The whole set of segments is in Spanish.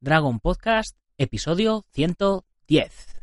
Dragon Podcast, episodio 110.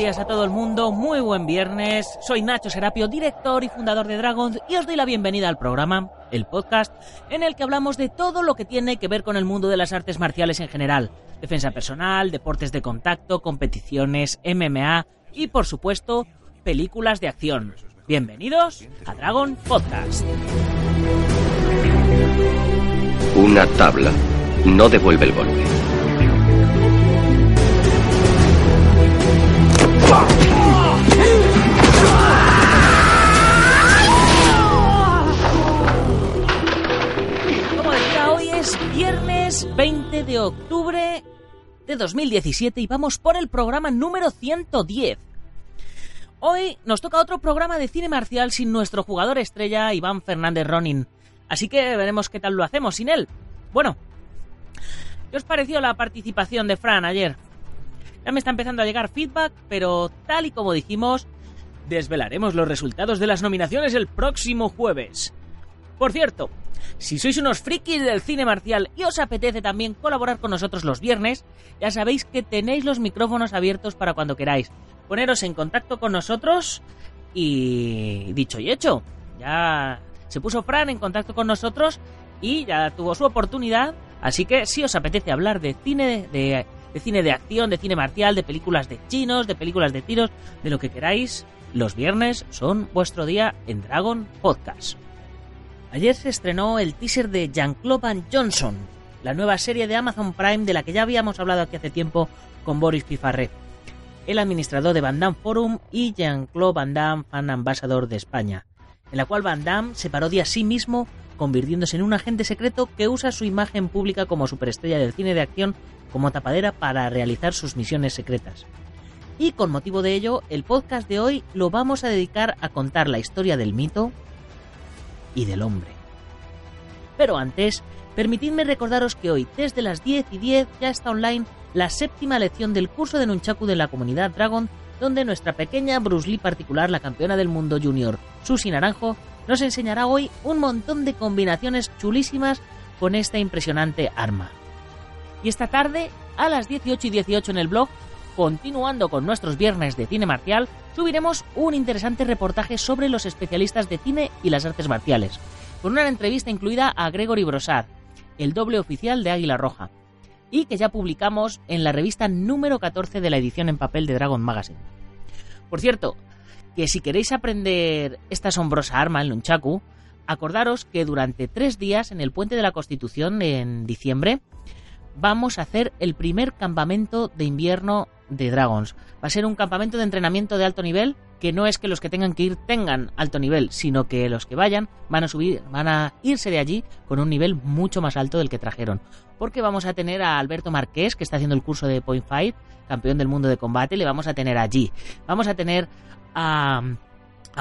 Días a todo el mundo, muy buen viernes. Soy Nacho Serapio, director y fundador de Dragons, y os doy la bienvenida al programa, el podcast, en el que hablamos de todo lo que tiene que ver con el mundo de las artes marciales en general. Defensa personal, deportes de contacto, competiciones, MMA y, por supuesto, películas de acción. Bienvenidos a Dragon Podcast. Una tabla no devuelve el golpe. Como decía, hoy es viernes 20 de octubre de 2017 y vamos por el programa número 110. Hoy nos toca otro programa de cine marcial sin nuestro jugador estrella Iván Fernández Ronin. Así que veremos qué tal lo hacemos sin él. Bueno, ¿qué os pareció la participación de Fran ayer? Ya me está empezando a llegar feedback, pero tal y como dijimos, desvelaremos los resultados de las nominaciones el próximo jueves. Por cierto, si sois unos frikis del cine marcial y os apetece también colaborar con nosotros los viernes, ya sabéis que tenéis los micrófonos abiertos para cuando queráis. Poneros en contacto con nosotros y dicho y hecho, ya se puso Fran en contacto con nosotros y ya tuvo su oportunidad, así que si os apetece hablar de cine de, de cine de acción, de cine marcial, de películas de chinos, de películas de tiros, de lo que queráis, los viernes son vuestro día en Dragon Podcast. Ayer se estrenó el teaser de Jean-Claude Van Johnson, la nueva serie de Amazon Prime de la que ya habíamos hablado aquí hace tiempo con Boris Pifarré, el administrador de Van Damme Forum y Jean-Claude Van Damme Fan Ambassador de España, en la cual Van Damme se parodia a sí mismo convirtiéndose en un agente secreto que usa su imagen pública como superestrella del cine de acción como tapadera para realizar sus misiones secretas. Y con motivo de ello, el podcast de hoy lo vamos a dedicar a contar la historia del mito y del hombre. Pero antes, permitidme recordaros que hoy, desde las 10 y 10, ya está online la séptima lección del curso de Nunchaku de la comunidad Dragon, donde nuestra pequeña Bruce Lee particular, la campeona del mundo junior, Susi Naranjo, nos enseñará hoy un montón de combinaciones chulísimas con esta impresionante arma. Y esta tarde, a las 18 y 18 en el blog, continuando con nuestros viernes de cine marcial, subiremos un interesante reportaje sobre los especialistas de cine y las artes marciales, con una entrevista incluida a Gregory Brosad, el doble oficial de Águila Roja, y que ya publicamos en la revista número 14 de la edición en papel de Dragon Magazine. Por cierto, que si queréis aprender esta asombrosa arma, el Nunchaku, acordaros que durante tres días en el Puente de la Constitución en diciembre vamos a hacer el primer campamento de invierno de Dragons. Va a ser un campamento de entrenamiento de alto nivel que no es que los que tengan que ir tengan alto nivel, sino que los que vayan van a subir, van a irse de allí con un nivel mucho más alto del que trajeron. Porque vamos a tener a Alberto Marqués, que está haciendo el curso de Point Fight, campeón del mundo de combate, le vamos a tener allí. Vamos a tener a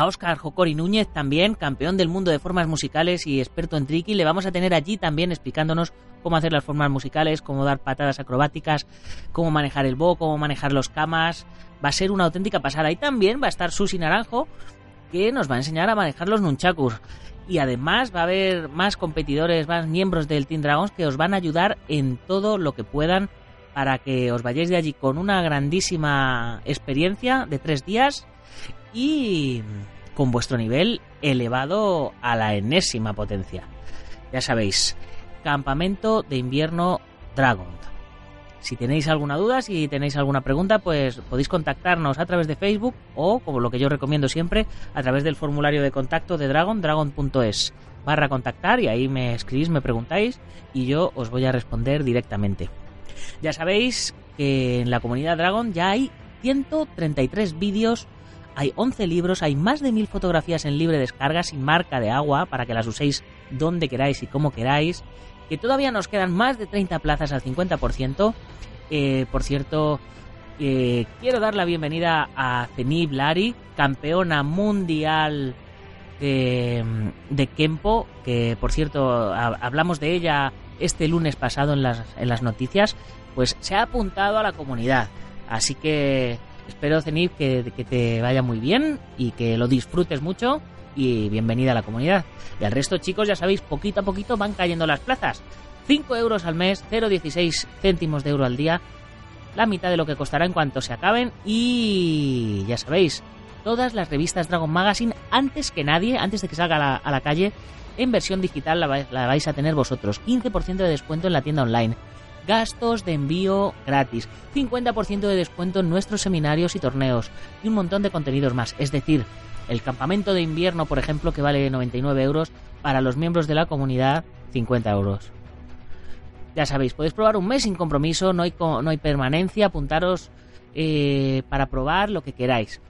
Oscar Jocori Núñez también, campeón del mundo de formas musicales y experto en tricky. Le vamos a tener allí también explicándonos cómo hacer las formas musicales, cómo dar patadas acrobáticas, cómo manejar el bo, cómo manejar los camas. Va a ser una auténtica pasada. Y también va a estar Susi Naranjo, que nos va a enseñar a manejar los nunchakus. Y además va a haber más competidores, más miembros del Team Dragons que os van a ayudar en todo lo que puedan para que os vayáis de allí con una grandísima experiencia de tres días y con vuestro nivel elevado a la enésima potencia. Ya sabéis, campamento de invierno Dragon. Si tenéis alguna duda, si tenéis alguna pregunta, pues podéis contactarnos a través de Facebook o, como lo que yo recomiendo siempre, a través del formulario de contacto de Dragon, dragon.es barra contactar y ahí me escribís, me preguntáis y yo os voy a responder directamente. Ya sabéis que en la comunidad Dragon ya hay 133 vídeos hay 11 libros, hay más de 1000 fotografías en libre descarga sin marca de agua para que las uséis donde queráis y como queráis. Que todavía nos quedan más de 30 plazas al 50%. Eh, por cierto, eh, quiero dar la bienvenida a Zenib Lari, campeona mundial de, de Kempo, que por cierto hablamos de ella este lunes pasado en las, en las noticias, pues se ha apuntado a la comunidad. Así que espero, Zenib, que, que te vaya muy bien y que lo disfrutes mucho y bienvenida a la comunidad. Y al resto, chicos, ya sabéis, poquito a poquito van cayendo las plazas. 5 euros al mes, 0,16 céntimos de euro al día, la mitad de lo que costará en cuanto se acaben y ya sabéis, todas las revistas Dragon Magazine antes que nadie, antes de que salga a la, calle, en versión digital la, vais a tener vosotros. 15% de descuento en la tienda online. Gastos de envío gratis. 50% de descuento en nuestros seminarios y torneos. Y un montón de contenidos más. Es decir, el campamento de invierno, por ejemplo, que vale 99 euros. Para los miembros de la comunidad, 50 euros. Ya sabéis, podéis probar un mes sin compromiso, no hay, no hay permanencia, apuntaros eh, para probar lo que queráis.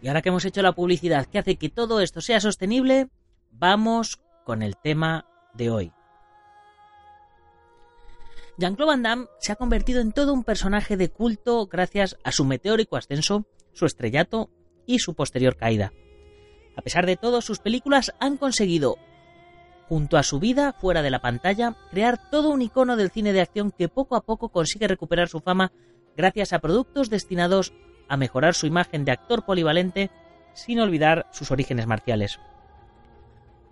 Y ahora que hemos hecho la publicidad que hace que todo esto sea sostenible, vamos con el tema de hoy. Jean-Claude Van Damme se ha convertido en todo un personaje de culto gracias a su meteórico ascenso, su estrellato y su posterior caída. A pesar de todo, sus películas han conseguido junto a su vida fuera de la pantalla, crear todo un icono del cine de acción que poco a poco consigue recuperar su fama gracias a productos destinados a mejorar su imagen de actor polivalente sin olvidar sus orígenes marciales.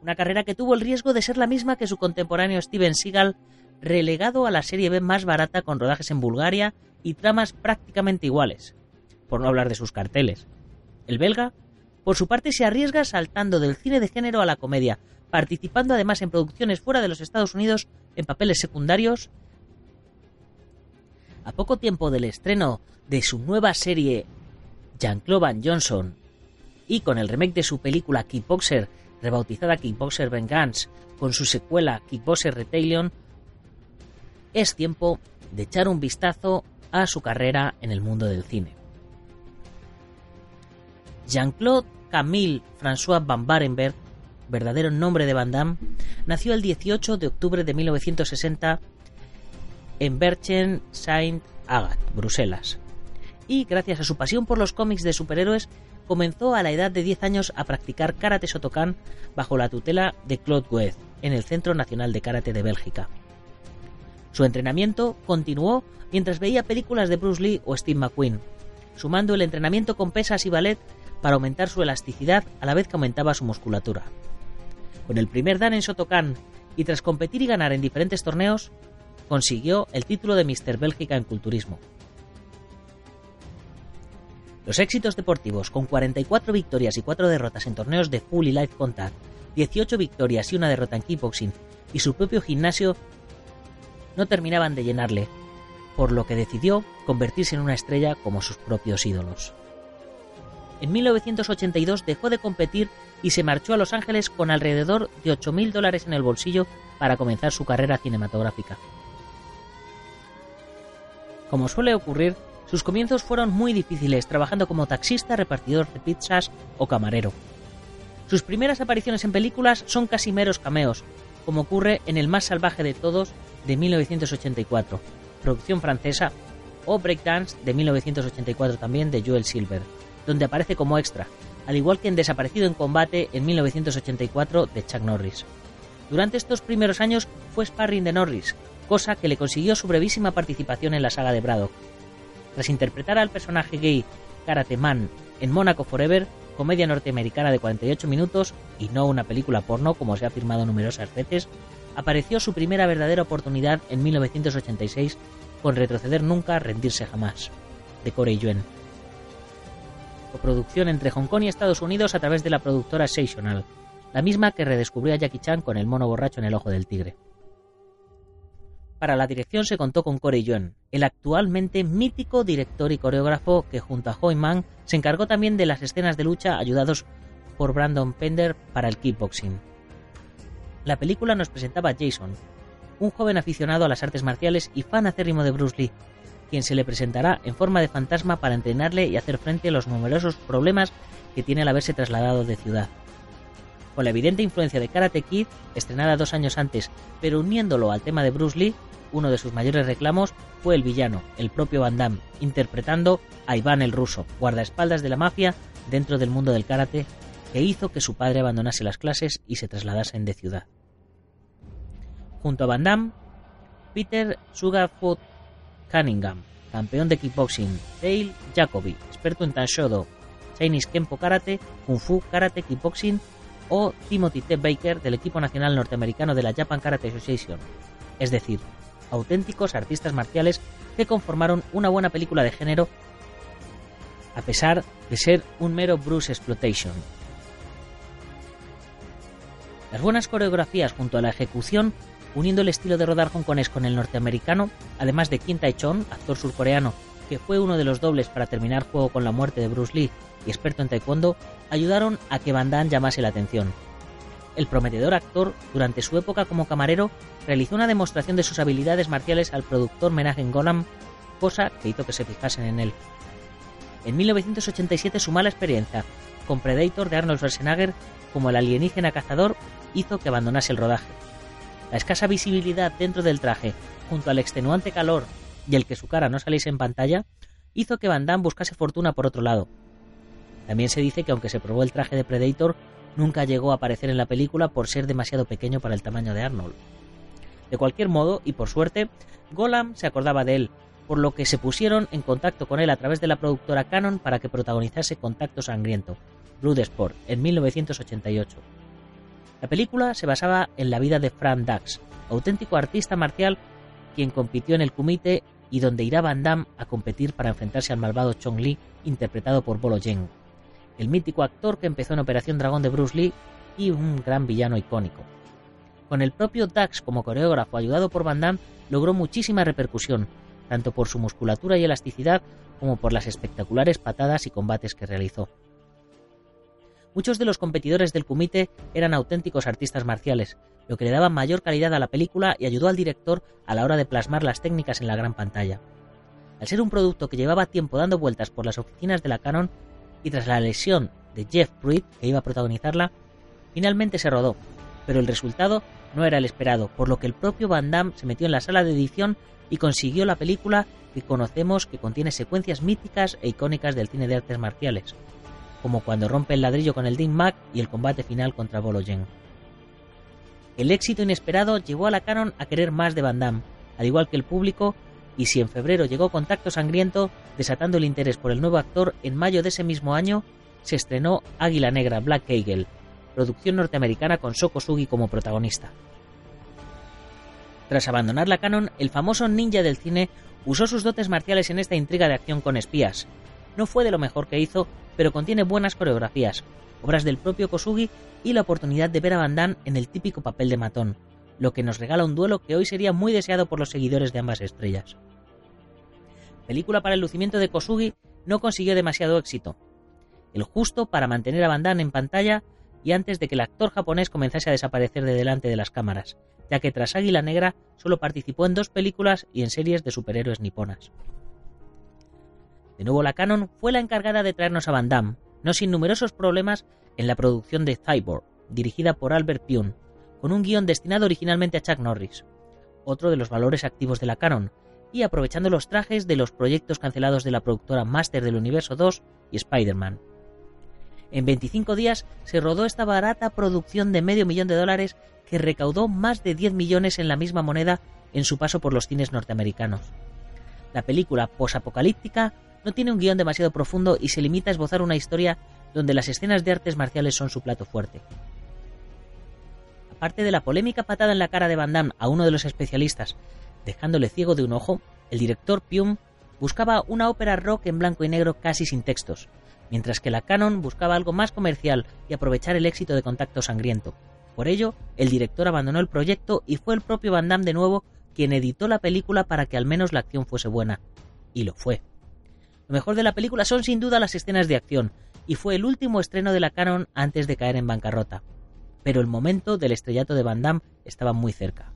Una carrera que tuvo el riesgo de ser la misma que su contemporáneo Steven Seagal, relegado a la serie B más barata con rodajes en Bulgaria y tramas prácticamente iguales, por no hablar de sus carteles. El belga, por su parte, se arriesga saltando del cine de género a la comedia, participando además en producciones fuera de los Estados Unidos en papeles secundarios. A poco tiempo del estreno de su nueva serie Jean-Claude Van Johnson y con el remake de su película Kickboxer, rebautizada Kickboxer Vengeance, con su secuela Kickboxer Retalion, es tiempo de echar un vistazo a su carrera en el mundo del cine. Jean-Claude Camille François Van Barenberg verdadero nombre de Van Damme, nació el 18 de octubre de 1960 en Berchen Saint Agat, Bruselas. Y gracias a su pasión por los cómics de superhéroes, comenzó a la edad de 10 años a practicar karate Sotokan bajo la tutela de Claude Guez en el Centro Nacional de Karate de Bélgica. Su entrenamiento continuó mientras veía películas de Bruce Lee o Steve McQueen, sumando el entrenamiento con pesas y ballet para aumentar su elasticidad a la vez que aumentaba su musculatura. Con el primer dan en Shotokan y tras competir y ganar en diferentes torneos, consiguió el título de Mister Bélgica en culturismo. Los éxitos deportivos, con 44 victorias y 4 derrotas en torneos de full y live contact, 18 victorias y una derrota en kickboxing y su propio gimnasio, no terminaban de llenarle, por lo que decidió convertirse en una estrella como sus propios ídolos. En 1982 dejó de competir y se marchó a Los Ángeles con alrededor de 8.000 dólares en el bolsillo para comenzar su carrera cinematográfica. Como suele ocurrir, sus comienzos fueron muy difíciles, trabajando como taxista, repartidor de pizzas o camarero. Sus primeras apariciones en películas son casi meros cameos, como ocurre en El más salvaje de todos de 1984, producción francesa, o Breakdance de 1984 también de Joel Silver, donde aparece como extra, al igual que en Desaparecido en Combate en 1984 de Chuck Norris. Durante estos primeros años fue sparring de Norris, cosa que le consiguió su brevísima participación en la saga de Braddock. Tras interpretar al personaje gay Karate Man en Monaco Forever, comedia norteamericana de 48 minutos y no una película porno como se ha afirmado numerosas veces, apareció su primera verdadera oportunidad en 1986 con Retroceder Nunca, Rendirse Jamás, de Corey Yuen coproducción entre Hong Kong y Estados Unidos a través de la productora Seisional, la misma que redescubrió a Jackie Chan con el mono borracho en el ojo del tigre. Para la dirección se contó con Corey Yuen, el actualmente mítico director y coreógrafo que junto a Hoi Man se encargó también de las escenas de lucha ayudados por Brandon Pender para el kickboxing. La película nos presentaba a Jason, un joven aficionado a las artes marciales y fan acérrimo de Bruce Lee, quien se le presentará en forma de fantasma para entrenarle y hacer frente a los numerosos problemas que tiene al haberse trasladado de ciudad. Con la evidente influencia de Karate Kid, estrenada dos años antes, pero uniéndolo al tema de Bruce Lee, uno de sus mayores reclamos fue el villano, el propio Van Damme, interpretando a Iván el ruso, guardaespaldas de la mafia dentro del mundo del karate, que hizo que su padre abandonase las clases y se trasladasen de ciudad. Junto a Van Damme, Peter Sugarfoot Cunningham, campeón de kickboxing, Dale Jacoby, experto en Tanshodo, Chinese Kempo Karate, Kung Fu Karate Kickboxing o Timothy T. Baker del equipo nacional norteamericano de la Japan Karate Association, es decir, auténticos artistas marciales que conformaron una buena película de género a pesar de ser un mero Bruce Exploitation. Las buenas coreografías junto a la ejecución, uniendo el estilo de rodar hongkonés con el norteamericano, además de Kim Tai-chon, actor surcoreano, que fue uno de los dobles para terminar juego con la muerte de Bruce Lee y experto en taekwondo, ayudaron a que Van Damme llamase la atención. El prometedor actor, durante su época como camarero, realizó una demostración de sus habilidades marciales al productor Menachem Golan, cosa que hizo que se fijasen en él. En 1987 su mala experiencia con Predator de Arnold Schwarzenegger como el alienígena cazador hizo que abandonase el rodaje. La escasa visibilidad dentro del traje, junto al extenuante calor y el que su cara no saliese en pantalla, hizo que Van Damme buscase fortuna por otro lado. También se dice que aunque se probó el traje de Predator, nunca llegó a aparecer en la película por ser demasiado pequeño para el tamaño de Arnold. De cualquier modo, y por suerte, Golam se acordaba de él, por lo que se pusieron en contacto con él a través de la productora Canon para que protagonizase Contacto Sangriento, Bloodsport, en 1988. La película se basaba en la vida de Frank Dax, auténtico artista marcial quien compitió en el Kumite y donde irá Van Damme a competir para enfrentarse al malvado Chong Li, interpretado por Bolo Yen el mítico actor que empezó en Operación Dragón de Bruce Lee y un gran villano icónico. Con el propio Dax como coreógrafo ayudado por Van Damme logró muchísima repercusión, tanto por su musculatura y elasticidad como por las espectaculares patadas y combates que realizó. Muchos de los competidores del Kumite eran auténticos artistas marciales, lo que le daba mayor calidad a la película y ayudó al director a la hora de plasmar las técnicas en la gran pantalla. Al ser un producto que llevaba tiempo dando vueltas por las oficinas de la Canon, y tras la lesión de Jeff Pruitt, que iba a protagonizarla, finalmente se rodó, pero el resultado no era el esperado, por lo que el propio Van Damme se metió en la sala de edición y consiguió la película que conocemos que contiene secuencias míticas e icónicas del cine de artes marciales, como cuando rompe el ladrillo con el Ding Mac y el combate final contra Bolo Yen. El éxito inesperado llevó a la Canon a querer más de Van Damme, al igual que el público y si en febrero llegó Contacto Sangriento, desatando el interés por el nuevo actor, en mayo de ese mismo año se estrenó Águila Negra Black Eagle, producción norteamericana con Soko Sugi como protagonista. Tras abandonar la canon, el famoso ninja del cine usó sus dotes marciales en esta intriga de acción con espías. No fue de lo mejor que hizo, pero contiene buenas coreografías, obras del propio Kosugi y la oportunidad de ver a Van Damme en el típico papel de matón, lo que nos regala un duelo que hoy sería muy deseado por los seguidores de ambas estrellas película para el lucimiento de Kosugi no consiguió demasiado éxito. El justo para mantener a Van Damme en pantalla y antes de que el actor japonés comenzase a desaparecer de delante de las cámaras, ya que tras Águila Negra solo participó en dos películas y en series de superhéroes niponas. De nuevo la Canon fue la encargada de traernos a Van Damme, no sin numerosos problemas en la producción de Cyborg, dirigida por Albert Pyun, con un guion destinado originalmente a Chuck Norris, otro de los valores activos de la Canon, y aprovechando los trajes de los proyectos cancelados de la productora Master del Universo 2 y Spider-Man. En 25 días se rodó esta barata producción de medio millón de dólares que recaudó más de 10 millones en la misma moneda en su paso por los cines norteamericanos. La película posapocalíptica no tiene un guion demasiado profundo y se limita a esbozar una historia donde las escenas de artes marciales son su plato fuerte. Aparte de la polémica patada en la cara de Van Damme a uno de los especialistas dejándole ciego de un ojo, el director Pium buscaba una ópera rock en blanco y negro casi sin textos, mientras que la Canon buscaba algo más comercial y aprovechar el éxito de Contacto Sangriento. Por ello, el director abandonó el proyecto y fue el propio Van Damme de nuevo quien editó la película para que al menos la acción fuese buena. Y lo fue. Lo mejor de la película son sin duda las escenas de acción, y fue el último estreno de la Canon antes de caer en bancarrota. Pero el momento del estrellato de Van Damme estaba muy cerca.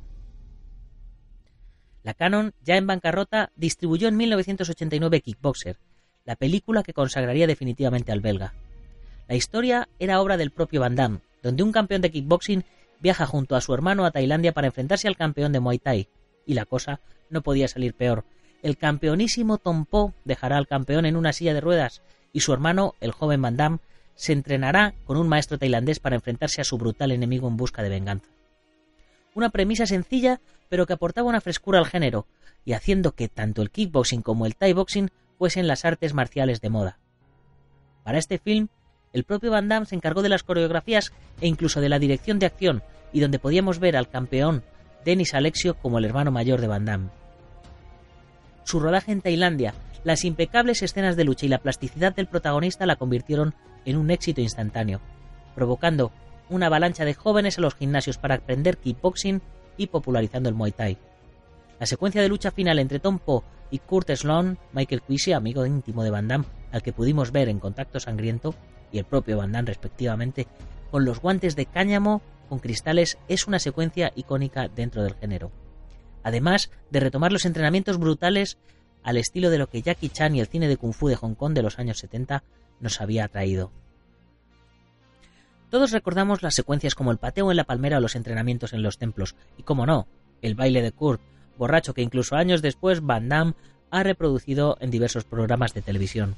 La Canon, ya en bancarrota, distribuyó en 1989 Kickboxer, la película que consagraría definitivamente al belga. La historia era obra del propio Van Damme, donde un campeón de kickboxing viaja junto a su hermano a Tailandia para enfrentarse al campeón de Muay Thai, Y la cosa no podía salir peor. El campeonísimo Tom Poe dejará al campeón en una silla de ruedas y su hermano, el joven Van Damme, se entrenará con un maestro tailandés para enfrentarse a su brutal enemigo en busca de venganza. Una premisa sencilla, pero que aportaba una frescura al género, y haciendo que tanto el kickboxing como el thai boxing fuesen las artes marciales de moda. Para este film, el propio Van Damme se encargó de las coreografías e incluso de la dirección de acción, y donde podíamos ver al campeón Denis Alexio como el hermano mayor de Van Damme. Su rodaje en Tailandia, las impecables escenas de lucha y la plasticidad del protagonista la convirtieron en un éxito instantáneo, provocando una avalancha de jóvenes a los gimnasios para aprender kickboxing y popularizando el Muay Thai. La secuencia de lucha final entre Tom Poe y Kurt Sloan, Michael Quisey, amigo íntimo de Van Damme, al que pudimos ver en Contacto Sangriento, y el propio Van Damme respectivamente, con los guantes de cáñamo con cristales, es una secuencia icónica dentro del género. Además de retomar los entrenamientos brutales al estilo de lo que Jackie Chan y el cine de Kung Fu de Hong Kong de los años 70 nos había traído. Todos recordamos las secuencias como el pateo en la palmera o los entrenamientos en los templos, y como no, el baile de Kurt, borracho que incluso años después Van Damme ha reproducido en diversos programas de televisión.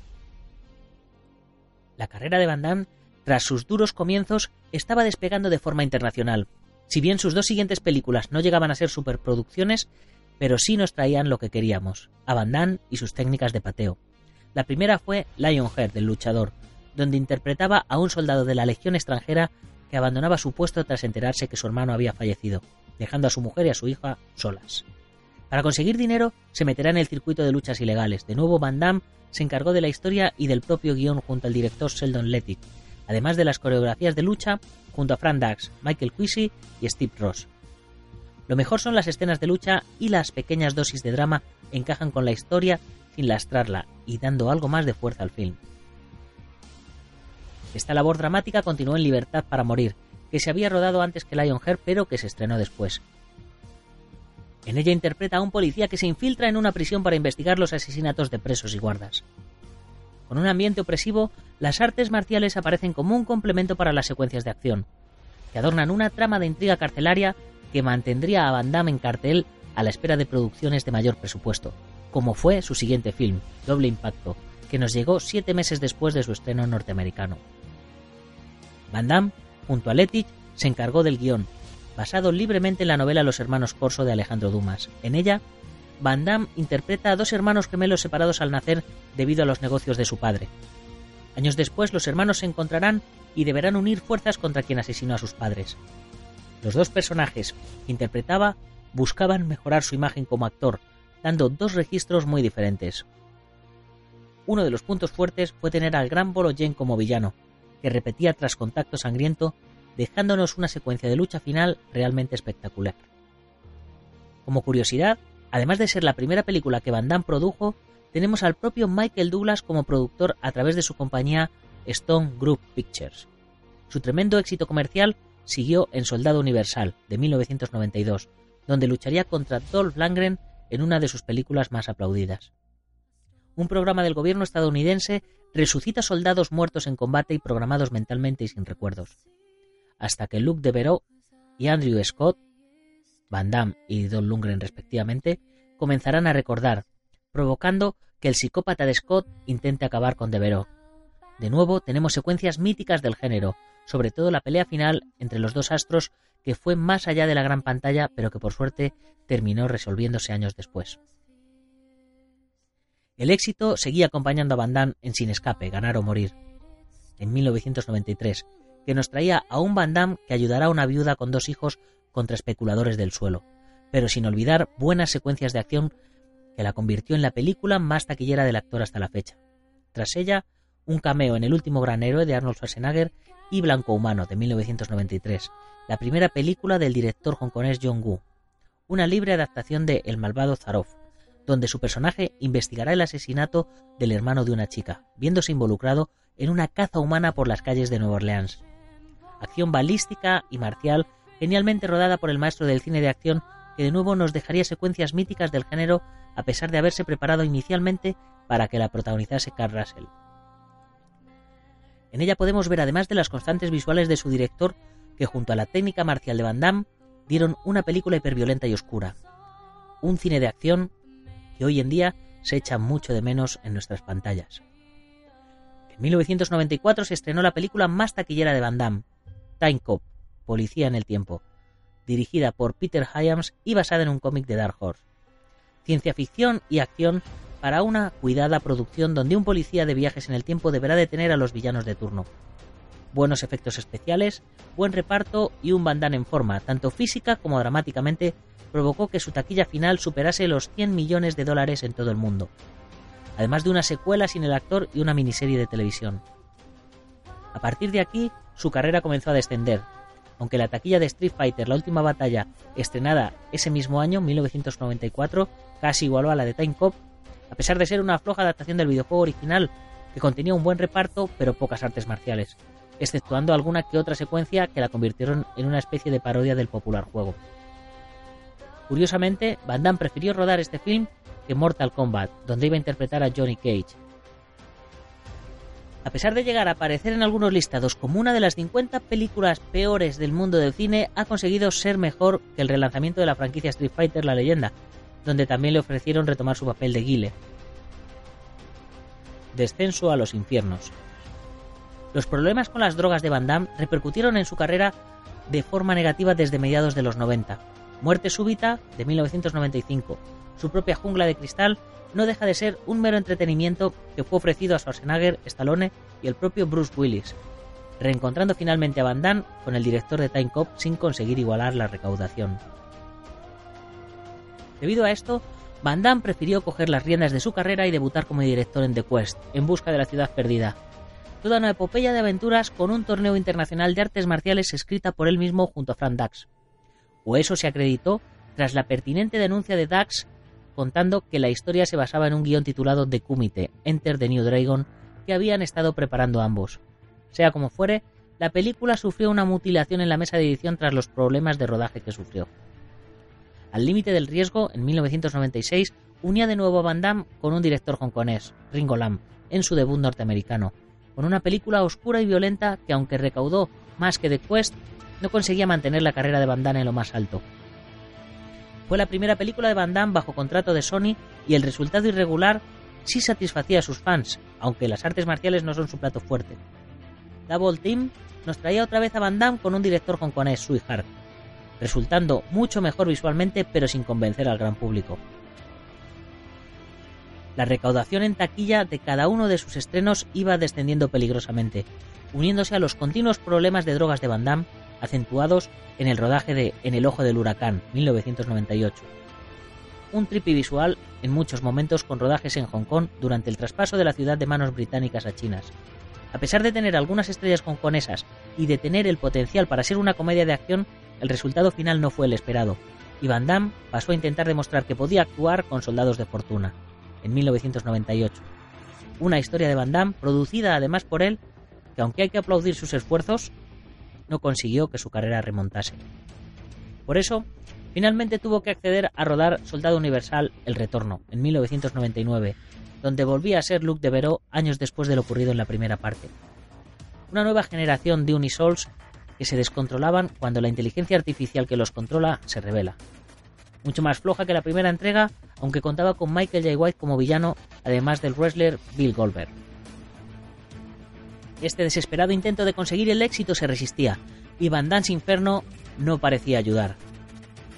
La carrera de Van Damme, tras sus duros comienzos, estaba despegando de forma internacional. Si bien sus dos siguientes películas no llegaban a ser superproducciones, pero sí nos traían lo que queríamos, a Van Damme y sus técnicas de pateo. La primera fue Lionheart, del luchador, donde interpretaba a un soldado de la Legión extranjera que abandonaba su puesto tras enterarse que su hermano había fallecido, dejando a su mujer y a su hija solas. Para conseguir dinero, se meterá en el circuito de luchas ilegales. De nuevo, Van Damme se encargó de la historia y del propio guion junto al director Sheldon Lettick, además de las coreografías de lucha junto a Fran Dax, Michael Quisey y Steve Ross. Lo mejor son las escenas de lucha y las pequeñas dosis de drama encajan con la historia sin lastrarla y dando algo más de fuerza al film. Esta labor dramática continuó en Libertad para Morir, que se había rodado antes que Lionheart pero que se estrenó después. En ella interpreta a un policía que se infiltra en una prisión para investigar los asesinatos de presos y guardas. Con un ambiente opresivo, las artes marciales aparecen como un complemento para las secuencias de acción, que adornan una trama de intriga carcelaria que mantendría a Van Damme en cartel a la espera de producciones de mayor presupuesto, como fue su siguiente film, Doble Impacto, que nos llegó siete meses después de su estreno norteamericano. Van Damme, junto a Lettich, se encargó del guion, basado libremente en la novela Los hermanos Corso de Alejandro Dumas. En ella, Van Damme interpreta a dos hermanos gemelos separados al nacer debido a los negocios de su padre. Años después, los hermanos se encontrarán y deberán unir fuerzas contra quien asesinó a sus padres. Los dos personajes que interpretaba buscaban mejorar su imagen como actor, dando dos registros muy diferentes. Uno de los puntos fuertes fue tener al gran Bolo Yen como villano, que repetía tras contacto sangriento dejándonos una secuencia de lucha final realmente espectacular. Como curiosidad, además de ser la primera película que Van Damme produjo, tenemos al propio Michael Douglas como productor a través de su compañía Stone Group Pictures. Su tremendo éxito comercial siguió en Soldado Universal de 1992, donde lucharía contra Dolph Lundgren en una de sus películas más aplaudidas. Un programa del gobierno estadounidense resucita soldados muertos en combate y programados mentalmente y sin recuerdos hasta que Luke Devereaux y Andrew Scott, Van Damme y Don Lundgren respectivamente, comenzarán a recordar, provocando que el psicópata de Scott intente acabar con Devereaux. De nuevo tenemos secuencias míticas del género, sobre todo la pelea final entre los dos astros que fue más allá de la gran pantalla pero que por suerte terminó resolviéndose años después. El éxito seguía acompañando a Van Damme en Sin Escape, Ganar o Morir. En 1993, que nos traía a un Van Damme que ayudará a una viuda con dos hijos contra especuladores del suelo, pero sin olvidar buenas secuencias de acción que la convirtió en la película más taquillera del actor hasta la fecha. Tras ella, un cameo en El último gran héroe de Arnold Schwarzenegger y Blanco Humano de 1993, la primera película del director hongkonés John Woo, una libre adaptación de El malvado Zaroff, donde su personaje investigará el asesinato del hermano de una chica, viéndose involucrado en una caza humana por las calles de Nueva Orleans acción balística y marcial, genialmente rodada por el maestro del cine de acción, que de nuevo nos dejaría secuencias míticas del género a pesar de haberse preparado inicialmente para que la protagonizase Carl Russell. En ella podemos ver, además de las constantes visuales de su director, que junto a la técnica marcial de Van Damme dieron una película hiperviolenta y oscura. un cine de acción que hoy en día se echa mucho de menos en nuestras pantallas. En 1994 se estrenó la película más taquillera de Van Damme, Time Cop, Policía en el Tiempo, dirigida por Peter Hyams y basada en un cómic de Dark Horse. Ciencia ficción y acción para una cuidada producción donde un policía de viajes en el tiempo deberá detener a los villanos de turno. Buenos efectos especiales, buen reparto y un Van Damme en forma, tanto física como dramáticamente, provocó que su taquilla final superase los 100 millones de dólares en todo el mundo, además de una secuela sin el actor y una miniserie de televisión. A partir de aquí, su carrera comenzó a descender, aunque la taquilla de Street Fighter, la última batalla, estrenada ese mismo año, 1994, casi igualó a la de Time Cop, a pesar de ser una floja adaptación del videojuego original, que contenía un buen reparto pero pocas artes marciales, exceptuando alguna que otra secuencia que la convirtieron en una especie de parodia del popular juego. Curiosamente, Van Damme prefirió rodar este film que Mortal Kombat, donde iba a interpretar a Johnny Cage. A pesar de llegar a aparecer en algunos listados como una de las 50 películas peores del mundo del cine, ha conseguido ser mejor que el relanzamiento de la franquicia Street Fighter La Leyenda, donde también le ofrecieron retomar su papel de Guile. Descenso a los infiernos. Los problemas con las drogas de Van Damme repercutieron en su carrera de forma negativa desde mediados de los 90. Muerte súbita de 1995. Su propia jungla de cristal no deja de ser un mero entretenimiento que fue ofrecido a Schwarzenegger, Stallone y el propio Bruce Willis, reencontrando finalmente a Van Damme con el director de Time Cop sin conseguir igualar la recaudación. Debido a esto, Van Damme prefirió coger las riendas de su carrera y debutar como director en The Quest, en busca de la ciudad perdida. Toda una epopeya de aventuras con un torneo internacional de artes marciales escrita por él mismo junto a Frank Dax. O eso se acreditó tras la pertinente denuncia de Dax contando que la historia se basaba en un guion titulado The Kumite, Enter the New Dragon, que habían estado preparando ambos. Sea como fuere, la película sufrió una mutilación en la mesa de edición tras los problemas de rodaje que sufrió. Al límite del riesgo, en 1996, unía de nuevo a Van Damme con un director hongkonés, Ringo Lam, en su debut norteamericano, con una película oscura y violenta que, aunque recaudó más que The Quest, no conseguía mantener la carrera de Van Damme en lo más alto. Fue la primera película de Van Damme bajo contrato de Sony y el resultado irregular sí satisfacía a sus fans, aunque las artes marciales no son su plato fuerte. Double Team nos traía otra vez a Van Damme con un director hongkonés, Sui Hart, resultando mucho mejor visualmente pero sin convencer al gran público. La recaudación en taquilla de cada uno de sus estrenos iba descendiendo peligrosamente, uniéndose a los continuos problemas de drogas de Van Damme, acentuados en el rodaje de En el ojo del huracán, 1998. Un tripi visual en muchos momentos con rodajes en Hong Kong durante el traspaso de la ciudad de manos británicas a chinas. A pesar de tener algunas estrellas hongkonesas y de tener el potencial para ser una comedia de acción, el resultado final no fue el esperado, y Van Damme pasó a intentar demostrar que podía actuar con soldados de fortuna, en 1998. Una historia de Van Damme producida además por él, que aunque hay que aplaudir sus esfuerzos, no consiguió que su carrera remontase. Por eso, finalmente tuvo que acceder a rodar Soldado Universal El Retorno, en 1999, donde volvía a ser Luke de Veró años después de lo ocurrido en la primera parte. Una nueva generación de Unisols que se descontrolaban cuando la inteligencia artificial que los controla se revela. Mucho más floja que la primera entrega, aunque contaba con Michael J. White como villano, además del wrestler Bill Goldberg. Este desesperado intento de conseguir el éxito se resistía, y Van Inferno no parecía ayudar.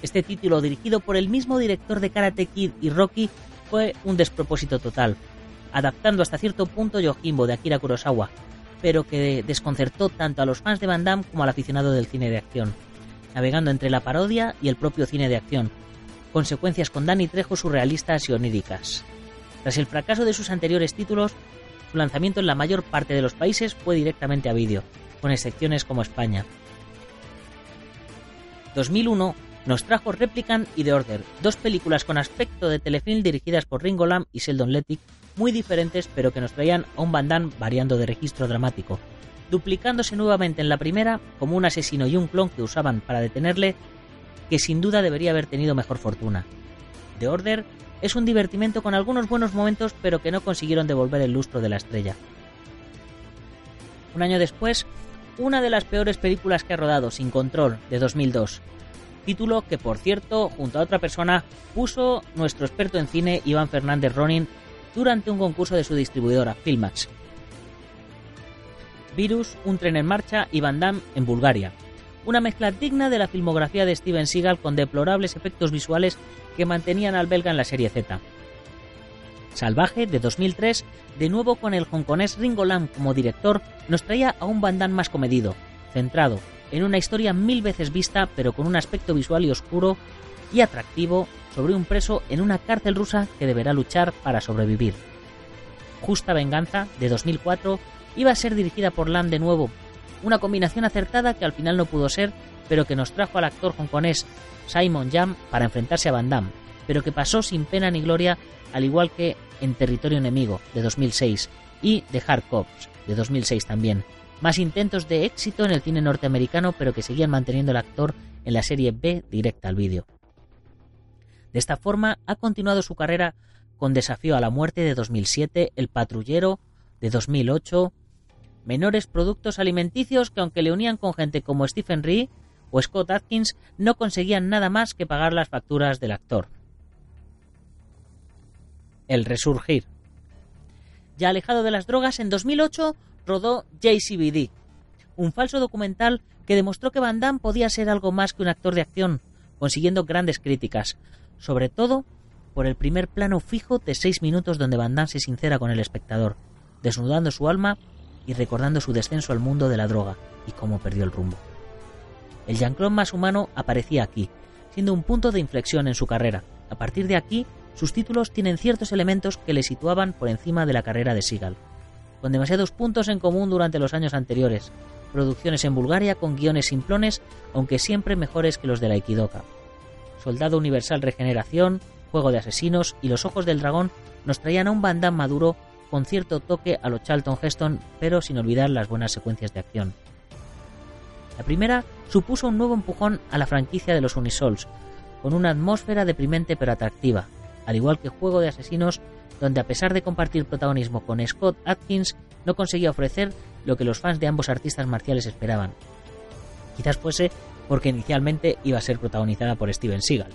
Este título, dirigido por el mismo director de Karate Kid y Rocky, fue un despropósito total, adaptando hasta cierto punto Yojimbo de Akira Kurosawa, pero que desconcertó tanto a los fans de Van Damme como al aficionado del cine de acción, navegando entre la parodia y el propio cine de acción, consecuencias con Danny Trejo surrealistas y oníricas. Tras el fracaso de sus anteriores títulos, su lanzamiento en la mayor parte de los países fue directamente a vídeo, con excepciones como España. 2001 nos trajo Replicant y The Order, dos películas con aspecto de telefilm dirigidas por Ringo Lam y Sheldon Lettick, muy diferentes pero que nos traían a un Damme variando de registro dramático, duplicándose nuevamente en la primera como un asesino y un clon que usaban para detenerle, que sin duda debería haber tenido mejor fortuna. The Order es un divertimento con algunos buenos momentos pero que no consiguieron devolver el lustro de la estrella. Un año después, una de las peores películas que ha rodado, Sin Control, de 2002. Título que, por cierto, junto a otra persona, puso nuestro experto en cine Iván Fernández Ronin durante un concurso de su distribuidora, Filmax. Virus, Un tren en marcha y Van Damme en Bulgaria. Una mezcla digna de la filmografía de Steven Seagal con deplorables efectos visuales que mantenían al belga en la serie Z. Salvaje, de 2003, de nuevo con el hongkonés Ringo Lam como director, nos traía a un Damme más comedido, centrado, en una historia mil veces vista pero con un aspecto visual y oscuro y atractivo sobre un preso en una cárcel rusa que deberá luchar para sobrevivir. Justa Venganza, de 2004, iba a ser dirigida por Lam de nuevo, una combinación acertada que al final no pudo ser, pero que nos trajo al actor hongkonés Simon Yam para enfrentarse a Van Damme, pero que pasó sin pena ni gloria, al igual que en Territorio Enemigo, de 2006, y The Hard Cops, de 2006 también, más intentos de éxito en el cine norteamericano, pero que seguían manteniendo al actor en la serie B directa al vídeo. De esta forma, ha continuado su carrera con Desafío a la Muerte de 2007, El Patrullero de 2008, menores productos alimenticios que aunque le unían con gente como Stephen Ree o Scott Atkins, no conseguían nada más que pagar las facturas del actor. El Resurgir. Ya alejado de las drogas, en 2008 rodó JCBD, un falso documental que demostró que Van Damme podía ser algo más que un actor de acción, consiguiendo grandes críticas, sobre todo por el primer plano fijo de seis minutos donde Van Damme se sincera con el espectador, desnudando su alma y recordando su descenso al mundo de la droga y cómo perdió el rumbo. El Jean-Claude más humano aparecía aquí, siendo un punto de inflexión en su carrera. A partir de aquí, sus títulos tienen ciertos elementos que le situaban por encima de la carrera de Seagal con demasiados puntos en común durante los años anteriores, producciones en Bulgaria con guiones simplones, aunque siempre mejores que los de la Ikidoka. Soldado Universal Regeneración, Juego de Asesinos y Los Ojos del Dragón nos traían a un Van maduro con cierto toque a lo Charlton Heston, pero sin olvidar las buenas secuencias de acción. La primera supuso un nuevo empujón a la franquicia de los Unisols, con una atmósfera deprimente pero atractiva, al igual que Juego de Asesinos donde a pesar de compartir protagonismo con Scott Atkins, no conseguía ofrecer lo que los fans de ambos artistas marciales esperaban. Quizás fuese porque inicialmente iba a ser protagonizada por Steven Seagal.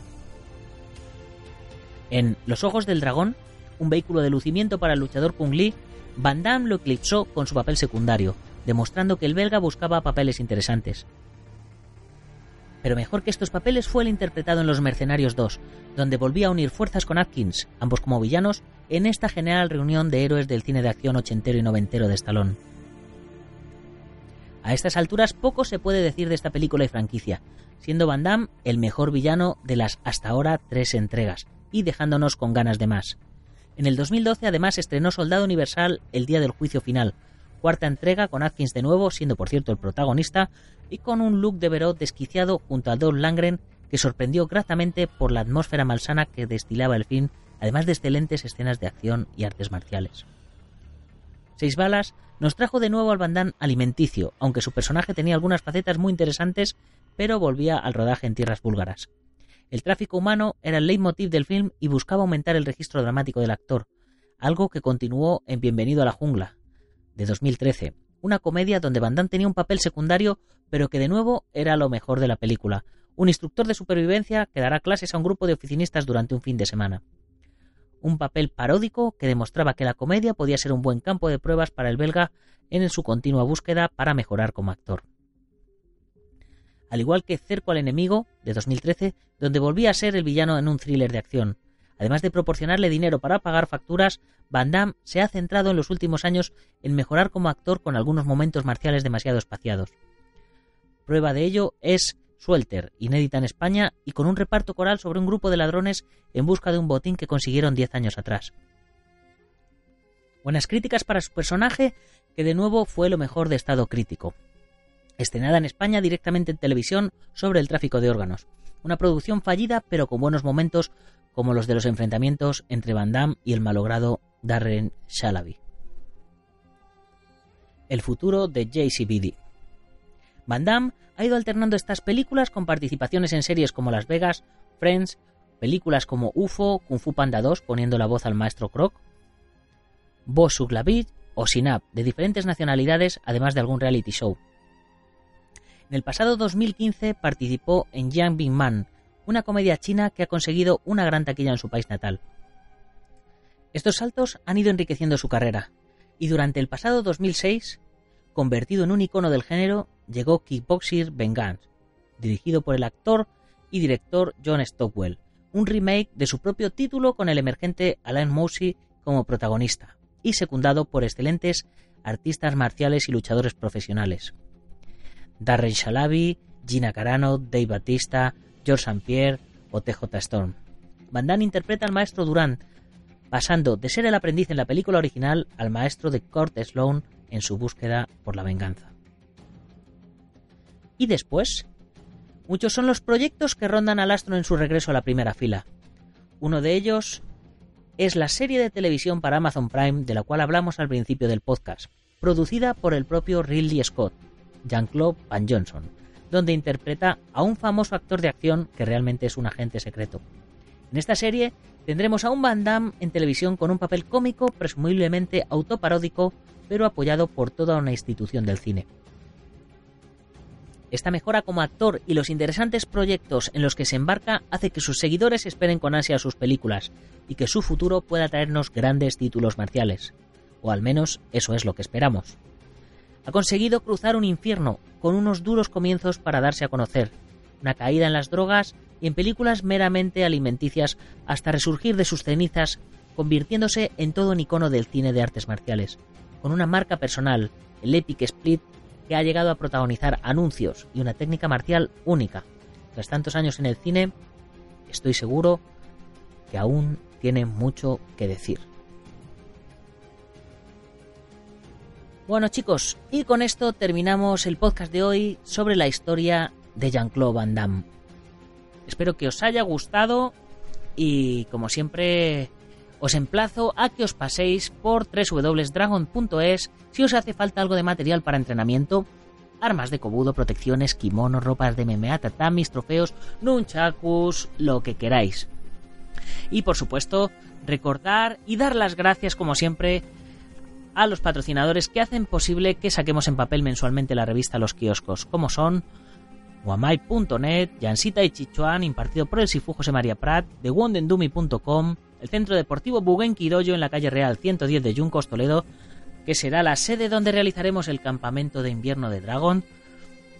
En Los Ojos del Dragón, un vehículo de lucimiento para el luchador Kung Lee, Van Damme lo eclipsó con su papel secundario, demostrando que el belga buscaba papeles interesantes. Pero mejor que estos papeles fue el interpretado en Los Mercenarios 2, donde volvía a unir fuerzas con Atkins, ambos como villanos, en esta general reunión de héroes del cine de acción ochentero y noventero de Stallone. A estas alturas poco se puede decir de esta película y franquicia, siendo Van Damme el mejor villano de las hasta ahora tres entregas, y dejándonos con ganas de más. En el 2012 además estrenó Soldado Universal El Día del Juicio Final, cuarta entrega con Atkins de nuevo, siendo por cierto el protagonista, y con un look de Verot desquiciado junto a Don Langren que sorprendió gratamente por la atmósfera malsana que destilaba el film, además de excelentes escenas de acción y artes marciales. Seis balas nos trajo de nuevo al bandán alimenticio, aunque su personaje tenía algunas facetas muy interesantes, pero volvía al rodaje en tierras búlgaras. El tráfico humano era el leitmotiv del film y buscaba aumentar el registro dramático del actor, algo que continuó en Bienvenido a la jungla, de 2013, una comedia donde Van Damme tenía un papel secundario, pero que de nuevo era lo mejor de la película, un instructor de supervivencia que dará clases a un grupo de oficinistas durante un fin de semana. Un papel paródico que demostraba que la comedia podía ser un buen campo de pruebas para el belga en su continua búsqueda para mejorar como actor. Al igual que Cerco al enemigo, de 2013, donde volvía a ser el villano en un thriller de acción, Además de proporcionarle dinero para pagar facturas, Van Damme se ha centrado en los últimos años en mejorar como actor con algunos momentos marciales demasiado espaciados. Prueba de ello es Suelter, inédita en España y con un reparto coral sobre un grupo de ladrones en busca de un botín que consiguieron 10 años atrás. Buenas críticas para su personaje, que de nuevo fue lo mejor de estado crítico. Estrenada en España directamente en televisión sobre el tráfico de órganos. Una producción fallida pero con buenos momentos como los de los enfrentamientos entre Van Damme y el malogrado Darren Shalaby. El futuro de JCBD. Van Damme ha ido alternando estas películas con participaciones en series como Las Vegas, Friends, películas como UFO, Kung Fu Panda 2 poniendo la voz al maestro Croc, Boss Suglavit o Sinap, de diferentes nacionalidades, además de algún reality show. En el pasado 2015 participó en Yang Bing Man, una comedia china que ha conseguido una gran taquilla en su país natal. Estos saltos han ido enriqueciendo su carrera, y durante el pasado 2006, convertido en un icono del género, llegó Kickboxer Vengeance, dirigido por el actor y director John Stockwell, un remake de su propio título con el emergente Alain Mousy como protagonista, y secundado por excelentes artistas marciales y luchadores profesionales. Darren Shalabi, Gina Carano, Dave Batista, George St. Pierre o TJ Storm. Van Damme interpreta al maestro Durant, pasando de ser el aprendiz en la película original al maestro de Kurt Sloan en su búsqueda por la venganza. Y después, muchos son los proyectos que rondan al astro en su regreso a la primera fila. Uno de ellos es la serie de televisión para Amazon Prime de la cual hablamos al principio del podcast, producida por el propio Ridley Scott, Jean-Claude Van Johnson, donde interpreta a un famoso actor de acción que realmente es un agente secreto. En esta serie tendremos a un Van Damme en televisión con un papel cómico, presumiblemente autoparódico, pero apoyado por toda una institución del cine. Esta mejora como actor y los interesantes proyectos en los que se embarca hace que sus seguidores esperen con ansia sus películas y que su futuro pueda traernos grandes títulos marciales. O al menos eso es lo que esperamos. Ha conseguido cruzar un infierno con unos duros comienzos para darse a conocer, una caída en las drogas y en películas meramente alimenticias hasta resurgir de sus cenizas, convirtiéndose en todo un icono del cine de artes marciales, con una marca personal, el Epic Split, que ha llegado a protagonizar anuncios y una técnica marcial única. Tras tantos años en el cine, estoy seguro que aún tiene mucho que decir. Bueno chicos, y con esto terminamos el podcast de hoy sobre la historia de Jean-Claude Van Damme. Espero que os haya gustado y como siempre os emplazo a que os paséis por www.dragon.es si os hace falta algo de material para entrenamiento, armas de cobudo, protecciones, kimonos, ropas de MMA, tatamis, trofeos, nunchakus, lo que queráis. Y por supuesto, recordar y dar las gracias como siempre a los patrocinadores que hacen posible que saquemos en papel mensualmente la revista Los Kioscos, como son Guamai.net, Yansita y Chichuan, impartido por el Sifu José María Prat, de Wondendumi.com, el Centro Deportivo Bugenki en la calle Real 110 de Yuncos, Toledo, que será la sede donde realizaremos el campamento de invierno de Dragon,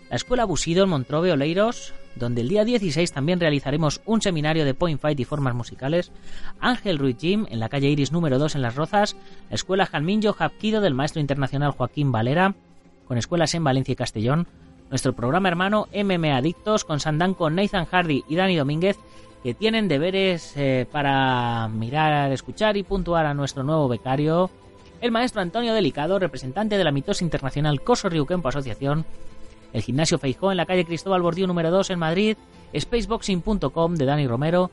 la Escuela Busido en Montrove Oleiros, donde el día 16 también realizaremos un seminario de point fight y formas musicales, Ángel Ruiz Gym en la calle Iris número 2 en Las Rozas, la Escuela Jalminjo Hapkido del maestro internacional Joaquín Valera, con escuelas en Valencia y Castellón, nuestro programa hermano MMA Adictos con Sandán con Nathan Hardy y Dani Domínguez que tienen deberes eh, para mirar, escuchar y puntuar a nuestro nuevo becario, el maestro Antonio Delicado, representante de la mitosa internacional Coso Kempo Asociación, el gimnasio Feijó en la calle Cristóbal Bordío número 2 en Madrid, spaceboxing.com de Dani Romero,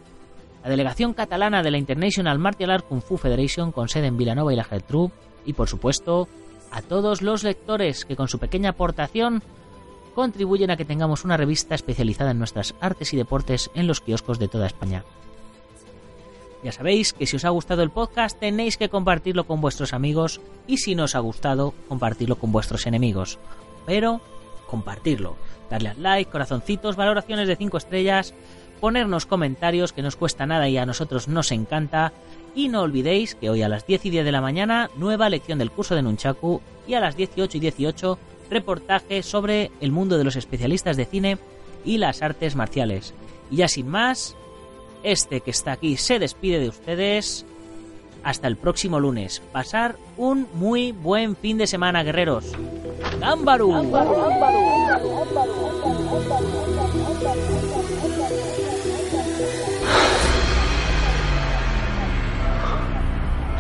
la delegación catalana de la International Martial Art Kung Fu Federation con sede en Villanova y la Gertrude, y por supuesto a todos los lectores que con su pequeña aportación contribuyen a que tengamos una revista especializada en nuestras artes y deportes en los kioscos de toda España. Ya sabéis que si os ha gustado el podcast tenéis que compartirlo con vuestros amigos y si no os ha gustado, compartirlo con vuestros enemigos. Pero compartirlo, darle al like, corazoncitos, valoraciones de 5 estrellas, ponernos comentarios que nos cuesta nada y a nosotros nos encanta. Y no olvidéis que hoy a las 10 y 10 de la mañana, nueva lección del curso de Nunchaku y a las 18 y 18 reportaje sobre el mundo de los especialistas de cine y las artes marciales. Y ya sin más, este que está aquí se despide de ustedes. Hasta el próximo lunes. Pasar un muy buen fin de semana, guerreros. ¡Gámbaru!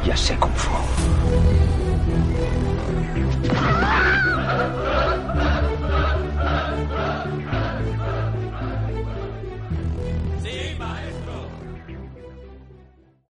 Ya sé Kung Fu.